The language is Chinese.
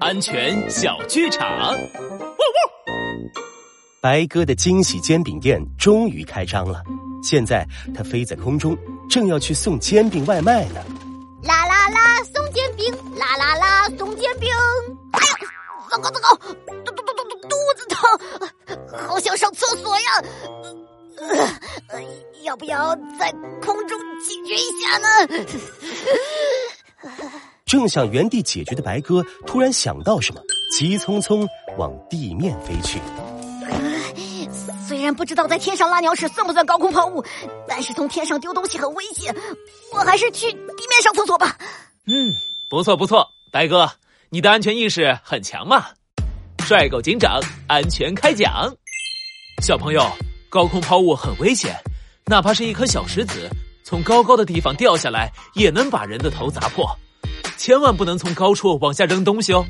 安全小剧场。汪汪！白鸽的惊喜煎饼店终于开张了。现在它飞在空中，正要去送煎饼外卖呢。啦啦啦，送煎饼！啦啦啦，送煎饼！哎呀，糟糕糟糕，肚肚肚肚肚子疼，好想上厕所呀！呃，要不要在空中解决一下呢？正想原地解决的白鸽突然想到什么，急匆匆往地面飞去。虽然不知道在天上拉鸟屎算不算高空抛物，但是从天上丢东西很危险，我还是去地面上厕所吧。嗯，不错不错，白哥，你的安全意识很强嘛。帅狗警长，安全开讲。小朋友，高空抛物很危险，哪怕是一颗小石子从高高的地方掉下来，也能把人的头砸破。千万不能从高处往下扔东西哦。